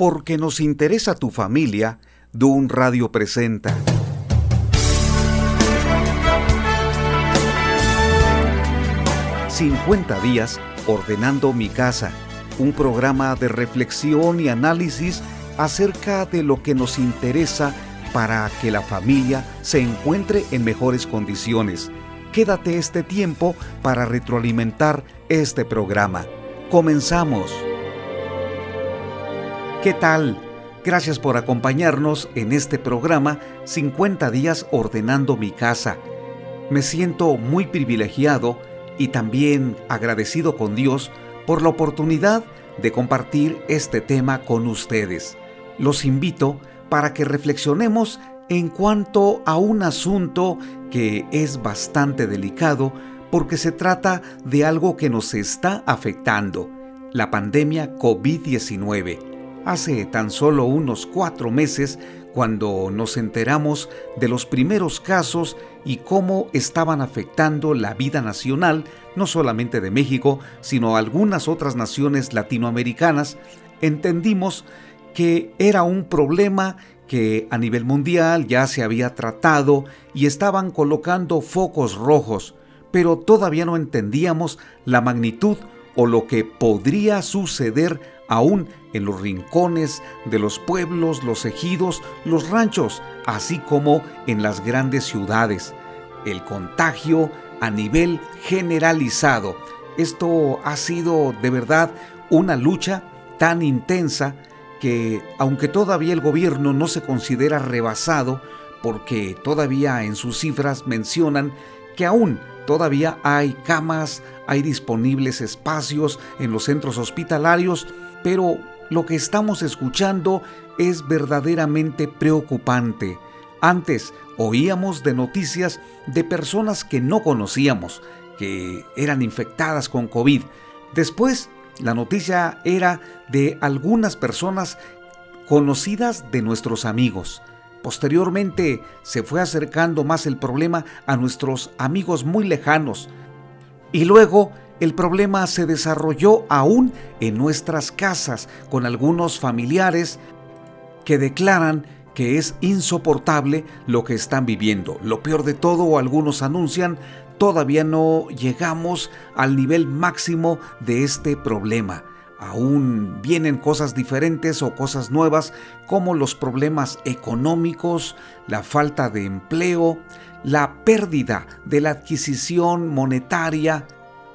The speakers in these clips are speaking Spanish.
Porque nos interesa tu familia, Dun Radio presenta. ...50 días ordenando mi casa... ...un programa de reflexión y análisis... ...acerca de lo que nos interesa... ...para que la familia se encuentre en mejores condiciones... ...quédate este tiempo para retroalimentar este programa... ...comenzamos... ¿Qué tal? Gracias por acompañarnos en este programa 50 días ordenando mi casa. Me siento muy privilegiado y también agradecido con Dios por la oportunidad de compartir este tema con ustedes. Los invito para que reflexionemos en cuanto a un asunto que es bastante delicado porque se trata de algo que nos está afectando, la pandemia COVID-19 hace tan solo unos cuatro meses cuando nos enteramos de los primeros casos y cómo estaban afectando la vida nacional, no solamente de México, sino algunas otras naciones latinoamericanas, entendimos que era un problema que a nivel mundial ya se había tratado y estaban colocando focos rojos, pero todavía no entendíamos la magnitud o lo que podría suceder aún en los rincones de los pueblos, los ejidos, los ranchos, así como en las grandes ciudades. El contagio a nivel generalizado. Esto ha sido de verdad una lucha tan intensa que aunque todavía el gobierno no se considera rebasado, porque todavía en sus cifras mencionan que aún todavía hay camas, hay disponibles espacios en los centros hospitalarios, pero lo que estamos escuchando es verdaderamente preocupante. Antes oíamos de noticias de personas que no conocíamos, que eran infectadas con COVID. Después, la noticia era de algunas personas conocidas de nuestros amigos. Posteriormente se fue acercando más el problema a nuestros amigos muy lejanos. Y luego el problema se desarrolló aún en nuestras casas con algunos familiares que declaran que es insoportable lo que están viviendo. Lo peor de todo, algunos anuncian, todavía no llegamos al nivel máximo de este problema. Aún vienen cosas diferentes o cosas nuevas como los problemas económicos, la falta de empleo, la pérdida de la adquisición monetaria,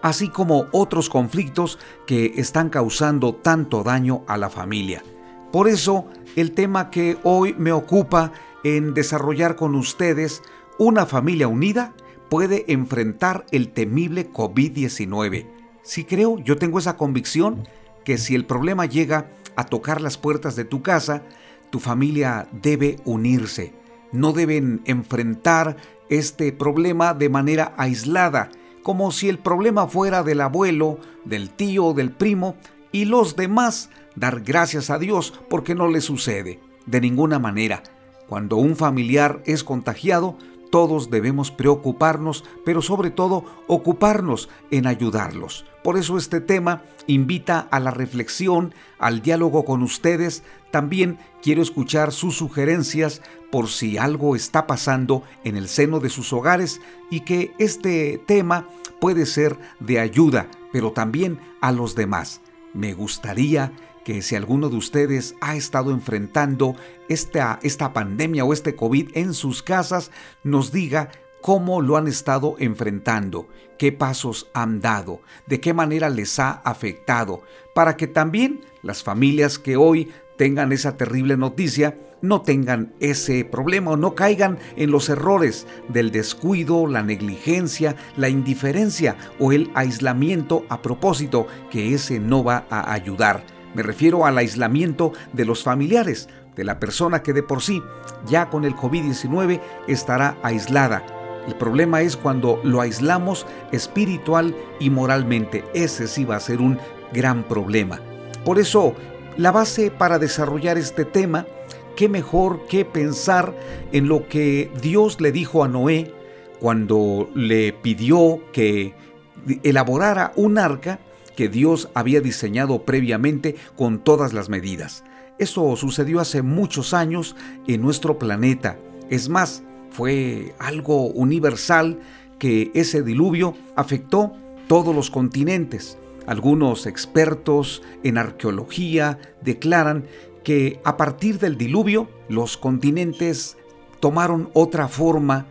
así como otros conflictos que están causando tanto daño a la familia. Por eso, el tema que hoy me ocupa en desarrollar con ustedes, una familia unida puede enfrentar el temible COVID-19. Si creo, yo tengo esa convicción que si el problema llega a tocar las puertas de tu casa, tu familia debe unirse. No deben enfrentar este problema de manera aislada, como si el problema fuera del abuelo, del tío, del primo, y los demás dar gracias a Dios porque no le sucede. De ninguna manera. Cuando un familiar es contagiado, todos debemos preocuparnos, pero sobre todo ocuparnos en ayudarlos. Por eso este tema invita a la reflexión, al diálogo con ustedes. También quiero escuchar sus sugerencias por si algo está pasando en el seno de sus hogares y que este tema puede ser de ayuda, pero también a los demás. Me gustaría que si alguno de ustedes ha estado enfrentando esta, esta pandemia o este COVID en sus casas, nos diga cómo lo han estado enfrentando, qué pasos han dado, de qué manera les ha afectado, para que también las familias que hoy tengan esa terrible noticia no tengan ese problema o no caigan en los errores del descuido, la negligencia, la indiferencia o el aislamiento a propósito, que ese no va a ayudar. Me refiero al aislamiento de los familiares, de la persona que de por sí ya con el COVID-19 estará aislada. El problema es cuando lo aislamos espiritual y moralmente. Ese sí va a ser un gran problema. Por eso, la base para desarrollar este tema qué mejor que pensar en lo que Dios le dijo a Noé cuando le pidió que elaborara un arca que Dios había diseñado previamente con todas las medidas. Eso sucedió hace muchos años en nuestro planeta. Es más, fue algo universal que ese diluvio afectó todos los continentes. Algunos expertos en arqueología declaran que a partir del diluvio los continentes tomaron otra forma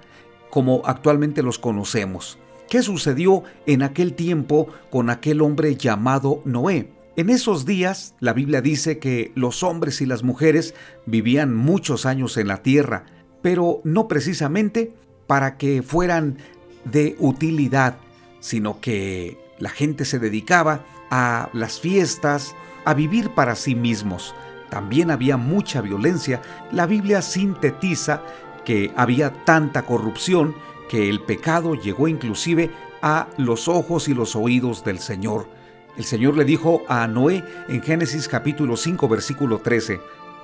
como actualmente los conocemos. ¿Qué sucedió en aquel tiempo con aquel hombre llamado Noé? En esos días, la Biblia dice que los hombres y las mujeres vivían muchos años en la tierra, pero no precisamente para que fueran de utilidad, sino que la gente se dedicaba a las fiestas, a vivir para sí mismos. También había mucha violencia. La Biblia sintetiza que había tanta corrupción que el pecado llegó inclusive a los ojos y los oídos del Señor. El Señor le dijo a Noé en Génesis capítulo 5 versículo 13,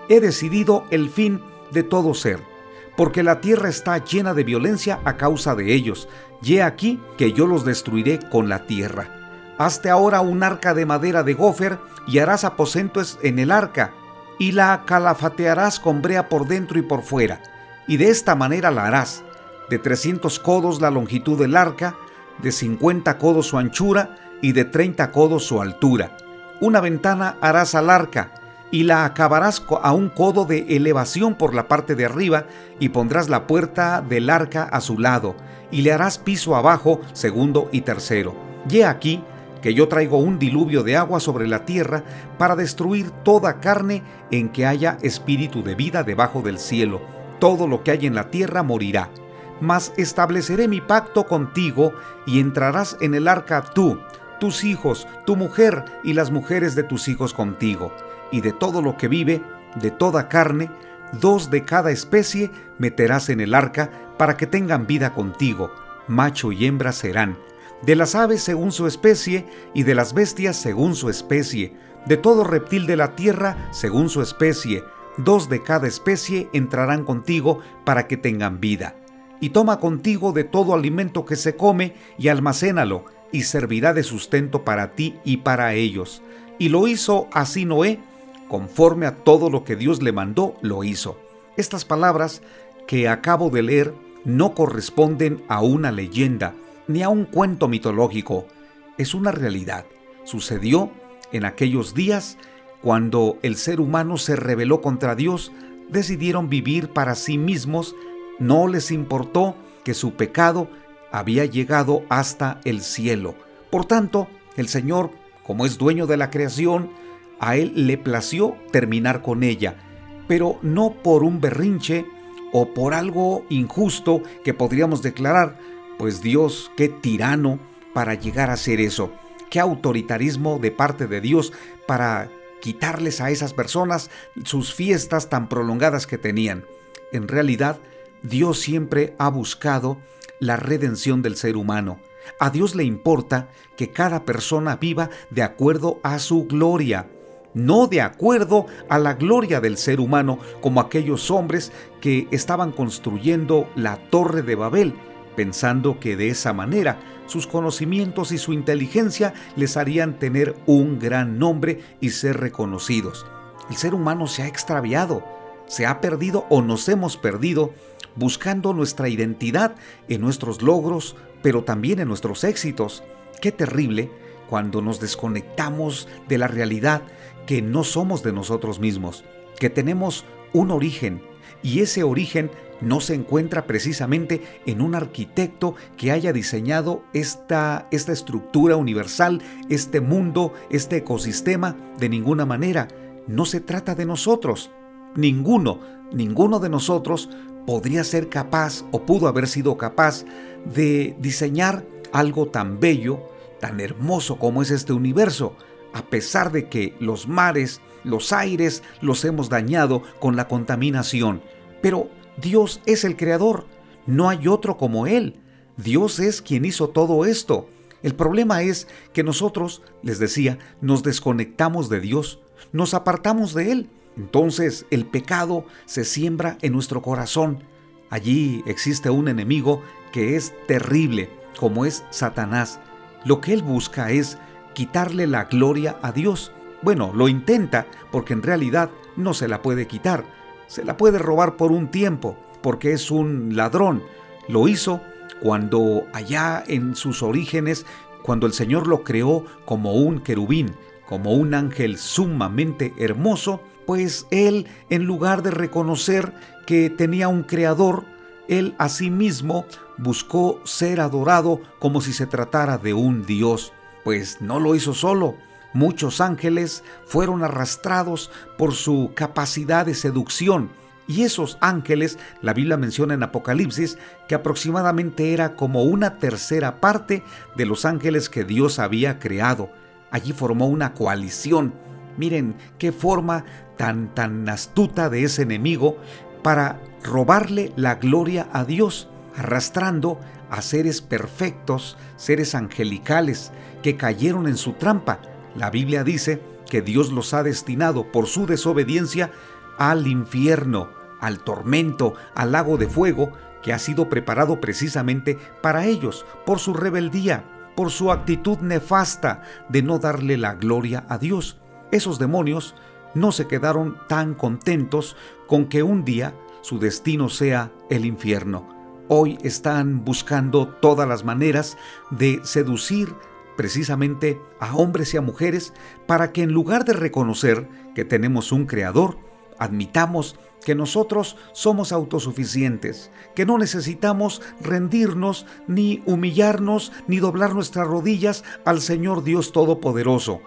He decidido el fin de todo ser, porque la tierra está llena de violencia a causa de ellos. Y aquí que yo los destruiré con la tierra. Hazte ahora un arca de madera de gofer y harás aposentos en el arca, y la calafatearás con brea por dentro y por fuera, y de esta manera la harás. De 300 codos la longitud del arca, de 50 codos su anchura, y de 30 codos su altura. Una ventana harás al arca, y la acabarás a un codo de elevación por la parte de arriba, y pondrás la puerta del arca a su lado, y le harás piso abajo, segundo y tercero. Y aquí que yo traigo un diluvio de agua sobre la tierra para destruir toda carne en que haya espíritu de vida debajo del cielo. Todo lo que hay en la tierra morirá. Mas estableceré mi pacto contigo y entrarás en el arca tú, tus hijos, tu mujer y las mujeres de tus hijos contigo. Y de todo lo que vive, de toda carne, dos de cada especie meterás en el arca para que tengan vida contigo. Macho y hembra serán de las aves según su especie y de las bestias según su especie, de todo reptil de la tierra según su especie, dos de cada especie entrarán contigo para que tengan vida. Y toma contigo de todo alimento que se come y almacénalo, y servirá de sustento para ti y para ellos. Y lo hizo así Noé, conforme a todo lo que Dios le mandó, lo hizo. Estas palabras que acabo de leer no corresponden a una leyenda, ni a un cuento mitológico, es una realidad. Sucedió en aquellos días cuando el ser humano se rebeló contra Dios, decidieron vivir para sí mismos, no les importó que su pecado había llegado hasta el cielo. Por tanto, el Señor, como es dueño de la creación, a Él le plació terminar con ella, pero no por un berrinche o por algo injusto que podríamos declarar, pues Dios, qué tirano para llegar a hacer eso. Qué autoritarismo de parte de Dios para quitarles a esas personas sus fiestas tan prolongadas que tenían. En realidad, Dios siempre ha buscado la redención del ser humano. A Dios le importa que cada persona viva de acuerdo a su gloria, no de acuerdo a la gloria del ser humano como aquellos hombres que estaban construyendo la torre de Babel pensando que de esa manera sus conocimientos y su inteligencia les harían tener un gran nombre y ser reconocidos. El ser humano se ha extraviado, se ha perdido o nos hemos perdido buscando nuestra identidad en nuestros logros, pero también en nuestros éxitos. Qué terrible cuando nos desconectamos de la realidad que no somos de nosotros mismos, que tenemos un origen y ese origen no se encuentra precisamente en un arquitecto que haya diseñado esta, esta estructura universal, este mundo, este ecosistema, de ninguna manera. No se trata de nosotros. Ninguno, ninguno de nosotros podría ser capaz o pudo haber sido capaz de diseñar algo tan bello, tan hermoso como es este universo, a pesar de que los mares, los aires los hemos dañado con la contaminación. Pero Dios es el creador, no hay otro como Él. Dios es quien hizo todo esto. El problema es que nosotros, les decía, nos desconectamos de Dios, nos apartamos de Él. Entonces el pecado se siembra en nuestro corazón. Allí existe un enemigo que es terrible, como es Satanás. Lo que él busca es quitarle la gloria a Dios. Bueno, lo intenta porque en realidad no se la puede quitar. Se la puede robar por un tiempo, porque es un ladrón. Lo hizo cuando allá en sus orígenes, cuando el Señor lo creó como un querubín, como un ángel sumamente hermoso, pues él, en lugar de reconocer que tenía un creador, él asimismo buscó ser adorado como si se tratara de un Dios, pues no lo hizo solo. Muchos ángeles fueron arrastrados por su capacidad de seducción, y esos ángeles, la Biblia menciona en Apocalipsis, que aproximadamente era como una tercera parte de los ángeles que Dios había creado. Allí formó una coalición. Miren qué forma tan tan astuta de ese enemigo para robarle la gloria a Dios, arrastrando a seres perfectos, seres angelicales, que cayeron en su trampa. La Biblia dice que Dios los ha destinado por su desobediencia al infierno, al tormento, al lago de fuego, que ha sido preparado precisamente para ellos, por su rebeldía, por su actitud nefasta de no darle la gloria a Dios. Esos demonios no se quedaron tan contentos con que un día su destino sea el infierno. Hoy están buscando todas las maneras de seducir precisamente a hombres y a mujeres para que en lugar de reconocer que tenemos un creador, admitamos que nosotros somos autosuficientes, que no necesitamos rendirnos, ni humillarnos, ni doblar nuestras rodillas al Señor Dios Todopoderoso.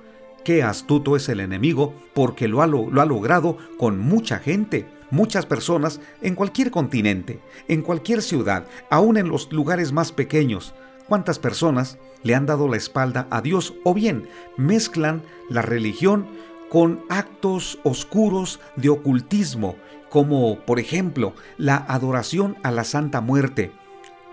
Qué astuto es el enemigo porque lo ha, lo ha logrado con mucha gente, muchas personas en cualquier continente, en cualquier ciudad, aún en los lugares más pequeños. ¿Cuántas personas le han dado la espalda a Dios o bien mezclan la religión con actos oscuros de ocultismo, como por ejemplo la adoración a la Santa Muerte?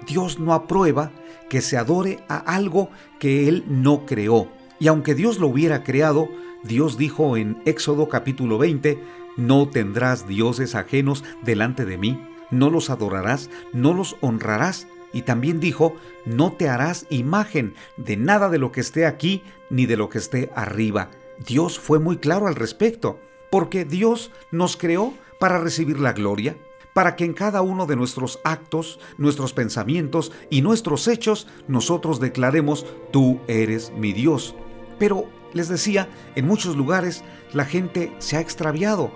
Dios no aprueba que se adore a algo que Él no creó. Y aunque Dios lo hubiera creado, Dios dijo en Éxodo capítulo 20, no tendrás dioses ajenos delante de mí, no los adorarás, no los honrarás. Y también dijo, no te harás imagen de nada de lo que esté aquí ni de lo que esté arriba. Dios fue muy claro al respecto, porque Dios nos creó para recibir la gloria, para que en cada uno de nuestros actos, nuestros pensamientos y nuestros hechos nosotros declaremos, tú eres mi Dios. Pero, les decía, en muchos lugares la gente se ha extraviado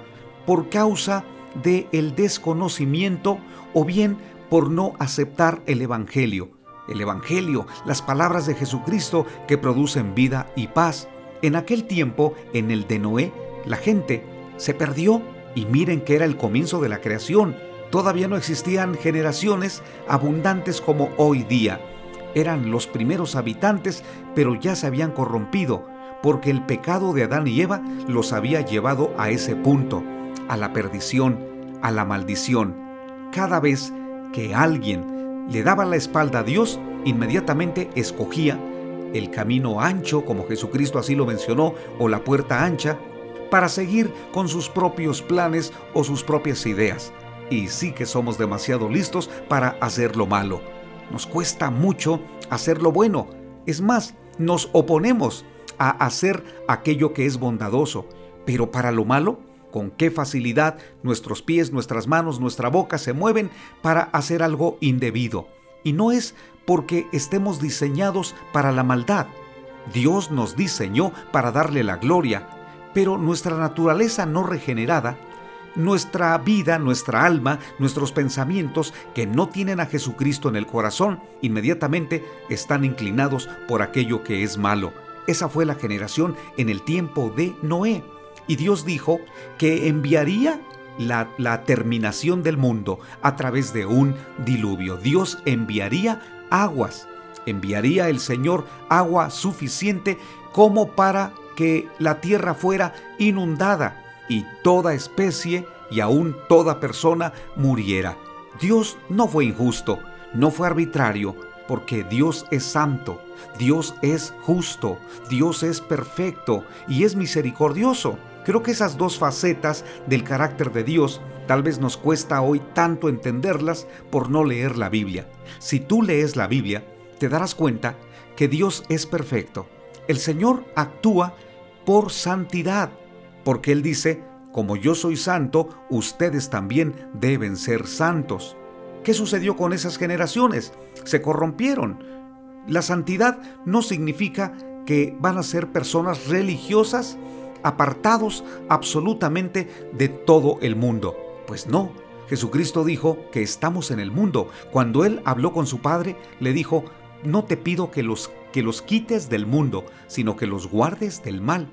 por causa del el desconocimiento o bien por no aceptar el Evangelio. El Evangelio, las palabras de Jesucristo que producen vida y paz. En aquel tiempo, en el de Noé, la gente se perdió y miren que era el comienzo de la creación. Todavía no existían generaciones abundantes como hoy día eran los primeros habitantes, pero ya se habían corrompido, porque el pecado de Adán y Eva los había llevado a ese punto, a la perdición, a la maldición. Cada vez que alguien le daba la espalda a Dios, inmediatamente escogía el camino ancho, como Jesucristo así lo mencionó, o la puerta ancha, para seguir con sus propios planes o sus propias ideas. Y sí que somos demasiado listos para hacer lo malo. Nos cuesta mucho hacer lo bueno. Es más, nos oponemos a hacer aquello que es bondadoso. Pero para lo malo, con qué facilidad nuestros pies, nuestras manos, nuestra boca se mueven para hacer algo indebido. Y no es porque estemos diseñados para la maldad. Dios nos diseñó para darle la gloria, pero nuestra naturaleza no regenerada nuestra vida, nuestra alma, nuestros pensamientos que no tienen a Jesucristo en el corazón, inmediatamente están inclinados por aquello que es malo. Esa fue la generación en el tiempo de Noé. Y Dios dijo que enviaría la, terminación del mundo a través de un diluvio. Dios enviaría aguas, enviaría el Señor agua suficiente como para que la tierra fuera inundada y toda especie y aún toda persona muriera. Dios no fue injusto, no fue arbitrario, porque Dios es santo, Dios es justo, Dios es perfecto y es misericordioso. Creo que esas dos facetas del carácter de Dios tal vez nos cuesta hoy tanto entenderlas por no leer la Biblia. Si tú lees la Biblia, te darás cuenta que Dios es perfecto. El Señor actúa por santidad, porque Él dice, como yo soy santo, ustedes también deben ser santos. ¿Qué sucedió con esas generaciones? Se corrompieron. La santidad no significa que van a ser personas religiosas apartados absolutamente de todo el mundo. Pues no, Jesucristo dijo que estamos en el mundo. Cuando Él habló con su Padre, le dijo, no te pido que los, que los quites del mundo, sino que los guardes del mal.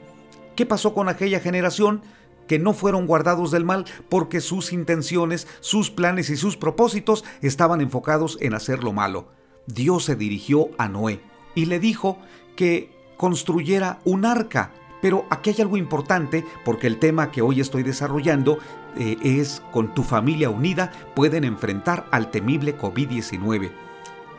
¿Qué pasó con aquella generación? que no fueron guardados del mal porque sus intenciones, sus planes y sus propósitos estaban enfocados en hacer lo malo. Dios se dirigió a Noé y le dijo que construyera un arca. Pero aquí hay algo importante porque el tema que hoy estoy desarrollando eh, es con tu familia unida pueden enfrentar al temible COVID-19.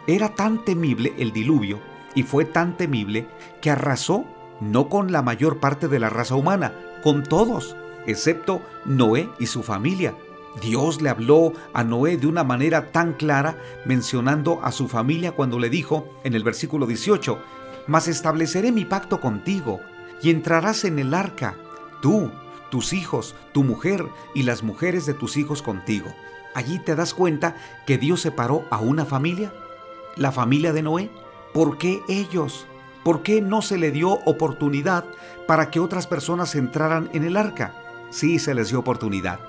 Era tan temible el diluvio y fue tan temible que arrasó no con la mayor parte de la raza humana, con todos, excepto Noé y su familia. Dios le habló a Noé de una manera tan clara, mencionando a su familia cuando le dijo en el versículo 18, Mas estableceré mi pacto contigo, y entrarás en el arca, tú, tus hijos, tu mujer y las mujeres de tus hijos contigo. Allí te das cuenta que Dios separó a una familia, la familia de Noé. ¿Por qué ellos? ¿Por qué no se le dio oportunidad para que otras personas entraran en el arca? Sí se les dio oportunidad.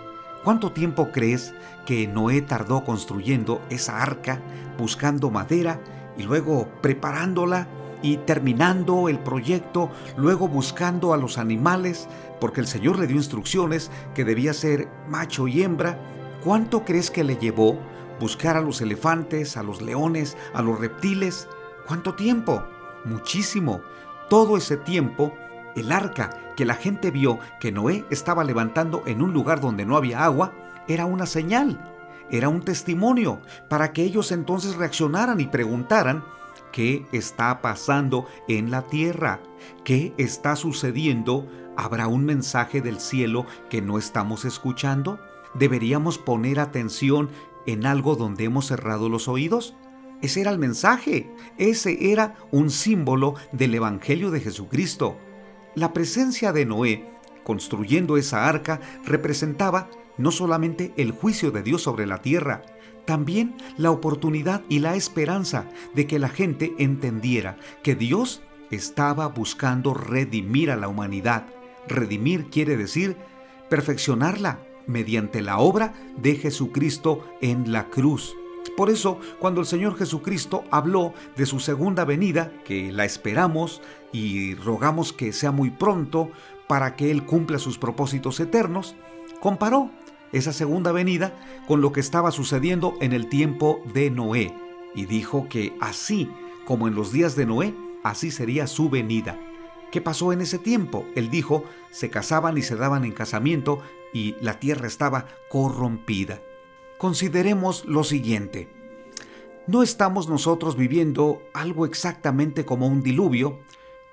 ¿Cuánto tiempo crees que Noé tardó construyendo esa arca, buscando madera y luego preparándola y terminando el proyecto, luego buscando a los animales, porque el Señor le dio instrucciones que debía ser macho y hembra? ¿Cuánto crees que le llevó buscar a los elefantes, a los leones, a los reptiles? ¿Cuánto tiempo? Muchísimo. Todo ese tiempo, el arca que la gente vio que Noé estaba levantando en un lugar donde no había agua, era una señal, era un testimonio para que ellos entonces reaccionaran y preguntaran, ¿qué está pasando en la tierra? ¿Qué está sucediendo? ¿Habrá un mensaje del cielo que no estamos escuchando? ¿Deberíamos poner atención en algo donde hemos cerrado los oídos? Ese era el mensaje, ese era un símbolo del Evangelio de Jesucristo. La presencia de Noé construyendo esa arca representaba no solamente el juicio de Dios sobre la tierra, también la oportunidad y la esperanza de que la gente entendiera que Dios estaba buscando redimir a la humanidad. Redimir quiere decir perfeccionarla mediante la obra de Jesucristo en la cruz. Por eso, cuando el Señor Jesucristo habló de su segunda venida, que la esperamos y rogamos que sea muy pronto para que Él cumpla sus propósitos eternos, comparó esa segunda venida con lo que estaba sucediendo en el tiempo de Noé y dijo que así como en los días de Noé, así sería su venida. ¿Qué pasó en ese tiempo? Él dijo, se casaban y se daban en casamiento y la tierra estaba corrompida consideremos lo siguiente. No estamos nosotros viviendo algo exactamente como un diluvio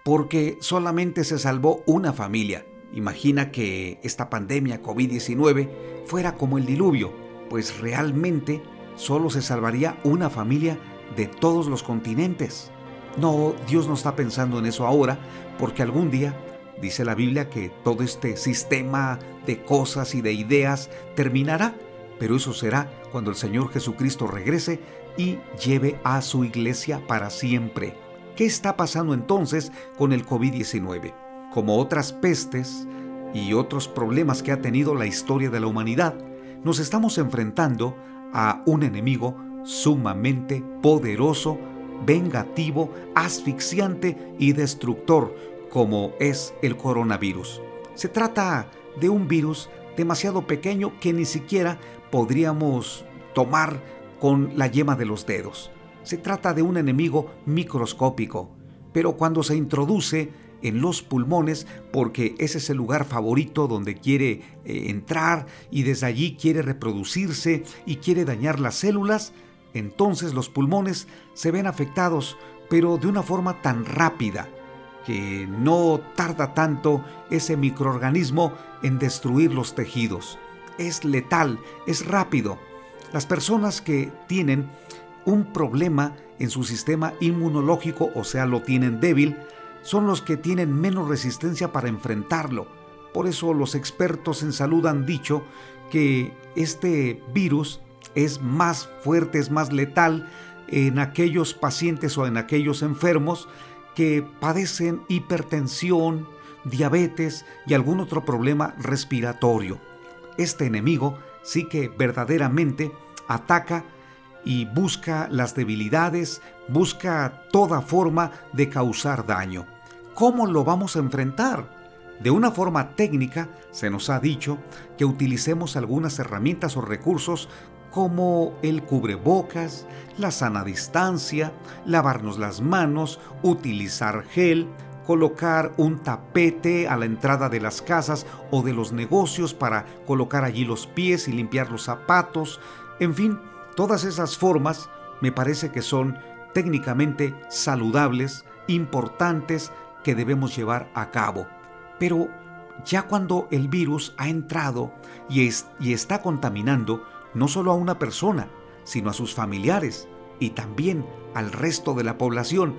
porque solamente se salvó una familia. Imagina que esta pandemia COVID-19 fuera como el diluvio, pues realmente solo se salvaría una familia de todos los continentes. No, Dios no está pensando en eso ahora, porque algún día dice la Biblia que todo este sistema de cosas y de ideas terminará pero eso será cuando el Señor Jesucristo regrese y lleve a su iglesia para siempre. ¿Qué está pasando entonces con el COVID-19? Como otras pestes y otros problemas que ha tenido la historia de la humanidad, nos estamos enfrentando a un enemigo sumamente poderoso, vengativo, asfixiante y destructor como es el coronavirus. Se trata de un virus demasiado pequeño que ni siquiera podríamos tomar con la yema de los dedos. Se trata de un enemigo microscópico, pero cuando se introduce en los pulmones, porque ese es el lugar favorito donde quiere eh, entrar y desde allí quiere reproducirse y quiere dañar las células, entonces los pulmones se ven afectados, pero de una forma tan rápida que no tarda tanto ese microorganismo en destruir los tejidos es letal, es rápido. Las personas que tienen un problema en su sistema inmunológico, o sea, lo tienen débil, son los que tienen menos resistencia para enfrentarlo. Por eso los expertos en salud han dicho que este virus es más fuerte, es más letal en aquellos pacientes o en aquellos enfermos que padecen hipertensión, diabetes y algún otro problema respiratorio. Este enemigo sí que verdaderamente ataca y busca las debilidades, busca toda forma de causar daño. ¿Cómo lo vamos a enfrentar? De una forma técnica, se nos ha dicho que utilicemos algunas herramientas o recursos como el cubrebocas, la sana distancia, lavarnos las manos, utilizar gel, colocar un tapete a la entrada de las casas o de los negocios para colocar allí los pies y limpiar los zapatos, en fin, todas esas formas me parece que son técnicamente saludables, importantes, que debemos llevar a cabo. Pero ya cuando el virus ha entrado y, está contaminando, no solo a una persona, sino a sus familiares y también al resto de la población.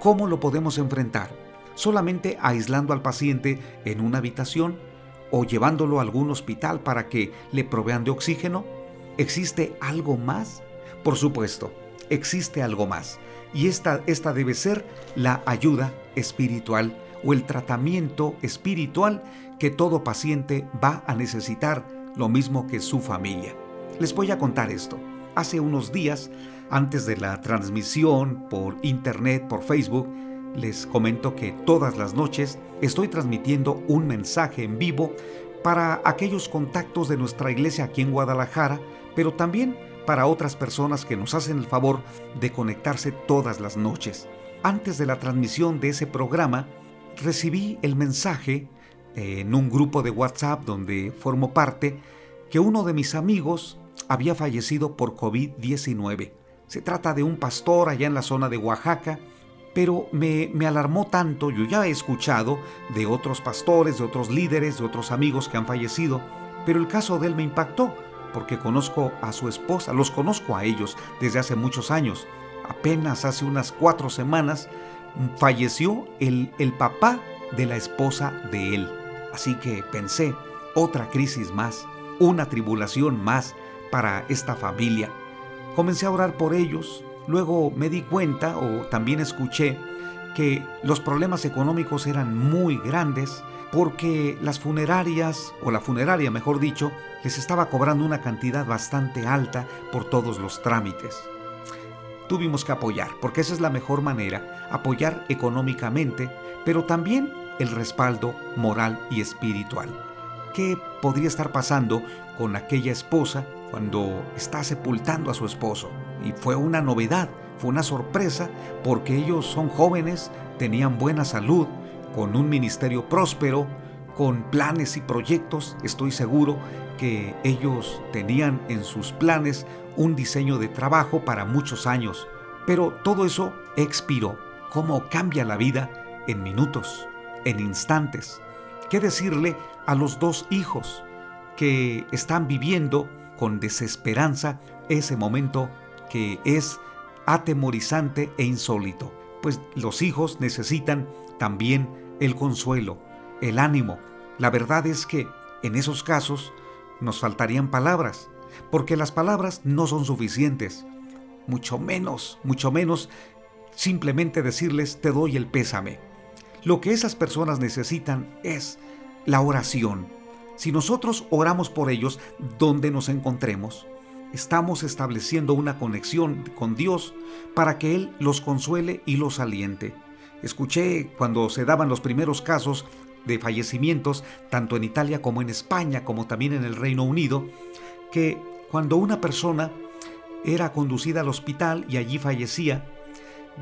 ¿Cómo lo podemos enfrentar? ¿Solamente aislando al paciente en una habitación o llevándolo a algún hospital para que le provean de oxígeno? ¿Existe algo más? Por supuesto, existe algo más. Y esta, esta debe ser la ayuda espiritual o el tratamiento espiritual que todo paciente va a necesitar, lo mismo que su familia. Les voy a contar esto. Hace unos días, antes de la transmisión por internet, por Facebook, les comento que todas las noches estoy transmitiendo un mensaje en vivo para aquellos contactos de nuestra iglesia aquí en Guadalajara, pero también para otras personas que nos hacen el favor de conectarse todas las noches. Antes de la transmisión de ese programa, recibí el mensaje en un grupo de WhatsApp donde formo parte que uno de mis amigos había fallecido por COVID-19. Se trata de un pastor allá en la zona de Oaxaca, pero me, me, alarmó tanto, yo ya he escuchado de otros pastores, de otros líderes, de otros amigos que han fallecido, pero el caso de él me impactó, porque conozco a su esposa, los conozco a ellos desde hace muchos años. Apenas hace unas cuatro semanas falleció el, el papá de la esposa de él. Así que pensé, otra crisis más, una tribulación más, para esta familia. Comencé a orar por ellos, luego me di cuenta o también escuché que los problemas económicos eran muy grandes porque las funerarias, o la funeraria mejor dicho, les estaba cobrando una cantidad bastante alta por todos los trámites. Tuvimos que apoyar, porque esa es la mejor manera, apoyar económicamente, pero también el respaldo moral y espiritual. ¿Qué podría estar pasando con aquella esposa cuando está sepultando a su esposo. Y fue una novedad, fue una sorpresa, porque ellos son jóvenes, tenían buena salud, con un ministerio próspero, con planes y proyectos. Estoy seguro que ellos tenían en sus planes un diseño de trabajo para muchos años. Pero todo eso expiró. ¿Cómo cambia la vida en minutos, en instantes? ¿Qué decirle a los dos hijos que están viviendo con desesperanza ese momento que es atemorizante e insólito, pues los hijos necesitan también el consuelo, el ánimo. La verdad es que en esos casos nos faltarían palabras, porque las palabras no son suficientes, mucho menos, mucho menos simplemente decirles te doy el pésame. Lo que esas personas necesitan es la oración, si nosotros oramos por ellos donde nos encontremos, estamos estableciendo una conexión con Dios para que Él los consuele y los aliente. Escuché cuando se daban los primeros casos de fallecimientos, tanto en Italia como en España, como también en el Reino Unido, que cuando una persona era conducida al hospital y allí fallecía,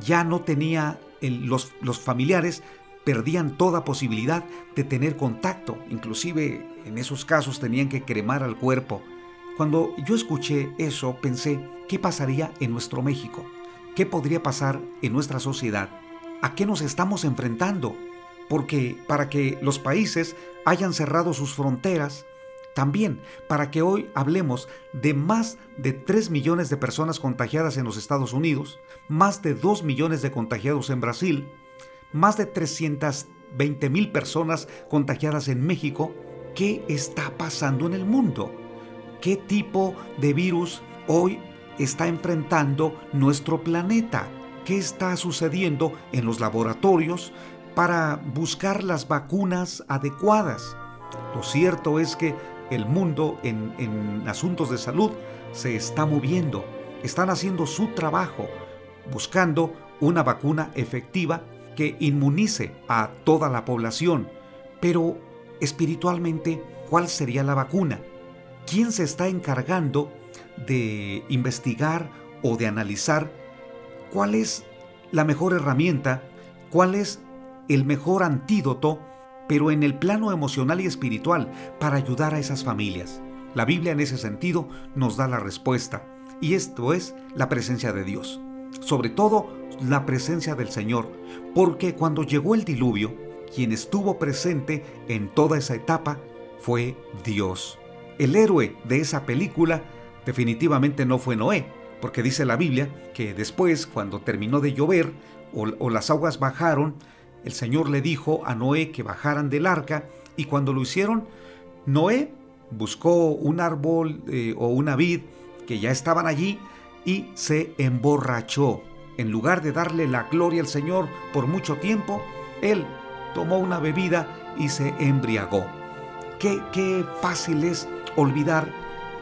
ya no tenía los, los familiares perdían toda posibilidad de tener contacto, inclusive en esos casos tenían que cremar al cuerpo. Cuando yo escuché eso pensé, ¿qué pasaría en nuestro México? ¿Qué podría pasar en nuestra sociedad? ¿A qué nos estamos enfrentando? Porque para que los países hayan cerrado sus fronteras, también para que hoy hablemos de más de 3 millones de personas contagiadas en los Estados Unidos, más de 2 millones de contagiados en Brasil, más de 320 mil personas contagiadas en México. ¿Qué está pasando en el mundo? ¿Qué tipo de virus hoy está enfrentando nuestro planeta? ¿Qué está sucediendo en los laboratorios para buscar las vacunas adecuadas? Lo cierto es que el mundo en, en asuntos de salud se está moviendo, están haciendo su trabajo, buscando una vacuna efectiva que inmunice a toda la población. Pero espiritualmente, ¿cuál sería la vacuna? ¿Quién se está encargando de investigar o de analizar cuál es la mejor herramienta, cuál es el mejor antídoto, pero en el plano emocional y espiritual para ayudar a esas familias? La Biblia en ese sentido nos da la respuesta, y esto es la presencia de Dios. Sobre todo la presencia del Señor, porque cuando llegó el diluvio, quien estuvo presente en toda esa etapa fue Dios. El héroe de esa película definitivamente no fue Noé, porque dice la Biblia que después, cuando terminó de llover o, las aguas bajaron, el Señor le dijo a Noé que bajaran del arca y cuando lo hicieron, Noé buscó un árbol eh, o una vid que ya estaban allí y se emborrachó. En lugar de darle la gloria al Señor por mucho tiempo, él tomó una bebida y se embriagó. Qué, qué fácil es olvidar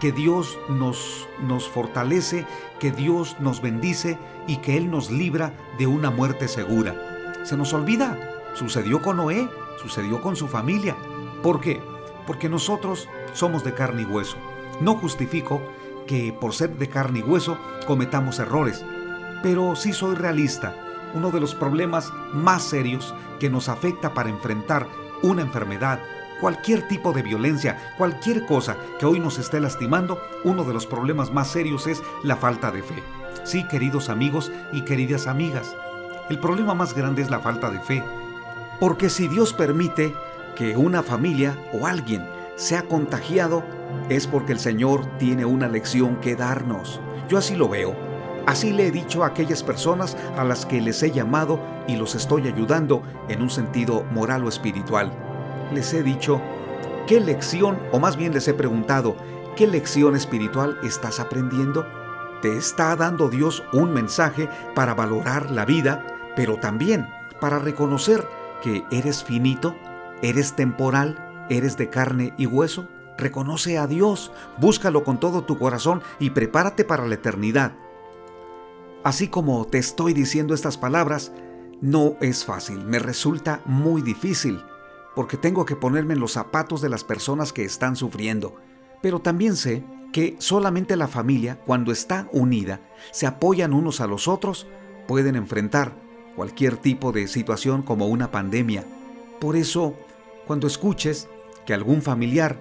que Dios nos, nos fortalece, que Dios nos bendice y que Él nos libra de una muerte segura. Se nos olvida. Sucedió con Noé, sucedió con su familia. ¿Por qué? Porque nosotros somos de carne y hueso. No justifico que por ser de carne y hueso cometamos errores, pero sí soy realista. Uno de los problemas más serios que nos afecta para enfrentar una enfermedad, cualquier tipo de violencia, cualquier cosa que hoy nos esté lastimando, uno de los problemas más serios es la falta de fe. Sí, queridos amigos y queridas amigas, el problema más grande es la falta de fe. Porque si Dios permite que una familia o alguien sea contagiado, es porque el Señor tiene una lección que darnos. Yo así lo veo. Así le he dicho a aquellas personas a las que les he llamado y los estoy ayudando en un sentido moral o espiritual. Les he dicho, ¿qué lección, o más bien les he preguntado, ¿qué lección espiritual estás aprendiendo? Te está dando Dios un mensaje para valorar la vida, pero también para reconocer que eres finito, eres temporal, ¿Eres de carne y hueso? Reconoce a Dios, búscalo con todo tu corazón y prepárate para la eternidad. Así como te estoy diciendo estas palabras, no es fácil, me resulta muy difícil, porque tengo que ponerme en los zapatos de las personas que están sufriendo. Pero también sé que solamente la familia, cuando está unida, se apoyan unos a los otros, pueden enfrentar cualquier tipo de situación como una pandemia. Por eso, cuando escuches que algún familiar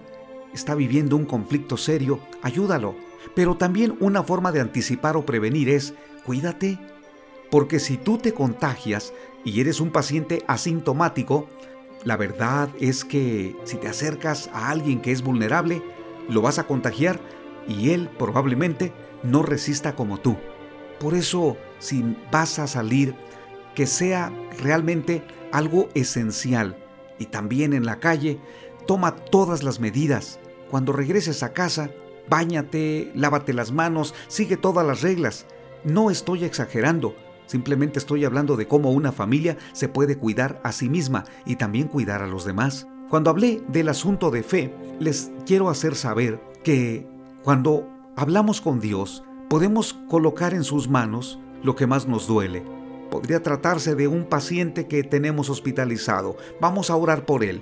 está viviendo un conflicto serio, ayúdalo. Pero también una forma de anticipar o prevenir es, cuídate. Porque si tú te contagias y eres un paciente asintomático, la verdad es que si te acercas a alguien que es vulnerable, lo vas a contagiar y él probablemente no resista como tú. Por eso, si vas a salir, que sea realmente algo esencial y también en la calle, Toma todas las medidas. Cuando regreses a casa, báñate, lávate las manos, sigue todas las reglas. No estoy exagerando, simplemente estoy hablando de cómo una familia se puede cuidar a sí misma y también cuidar a los demás. Cuando hablé del asunto de fe, les quiero hacer saber que cuando hablamos con Dios, podemos colocar en sus manos lo que más nos duele. Podría tratarse de un paciente que tenemos hospitalizado. Vamos a orar por él.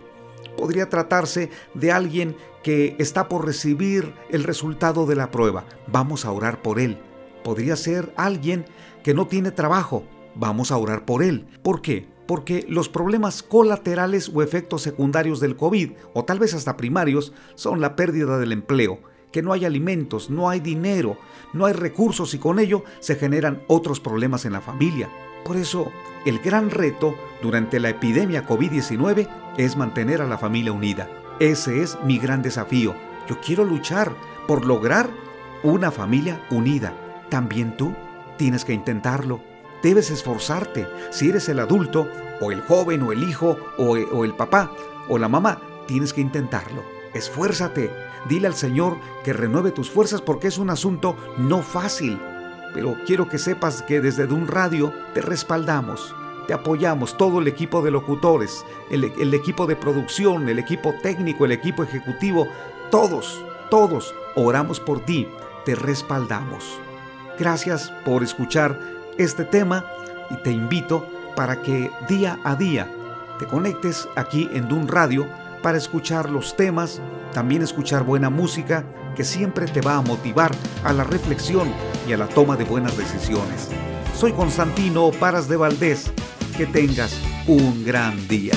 Podría tratarse de alguien que está por recibir el resultado de la prueba. Vamos a orar por él. Podría ser alguien que no tiene trabajo. Vamos a orar por él. ¿Por qué? Porque los problemas colaterales o efectos secundarios del COVID, o tal vez hasta primarios, son la pérdida del empleo, que no hay alimentos, no hay dinero, no hay recursos y con ello se generan otros problemas en la familia. Por eso, el gran reto durante la epidemia COVID-19 es mantener a la familia unida. Ese es mi gran desafío. Yo quiero luchar por lograr una familia unida. También tú tienes que intentarlo. Debes esforzarte. Si eres el adulto o el joven o el hijo o, el papá o la mamá, tienes que intentarlo. Esfuérzate, dile al Señor que renueve tus fuerzas porque es un asunto no fácil. Pero quiero que sepas que desde un radio te respaldamos, te apoyamos, todo el equipo de locutores, el equipo de producción, el equipo técnico, el equipo ejecutivo, todos, todos oramos por ti, te respaldamos. Gracias por escuchar este tema y te invito para que día a día te conectes aquí en Dun Radio para escuchar los temas, también escuchar buena música que siempre te va a motivar a la reflexión y a la toma de buenas decisiones. Soy Constantino Paras de Valdés. Que tengas un gran día.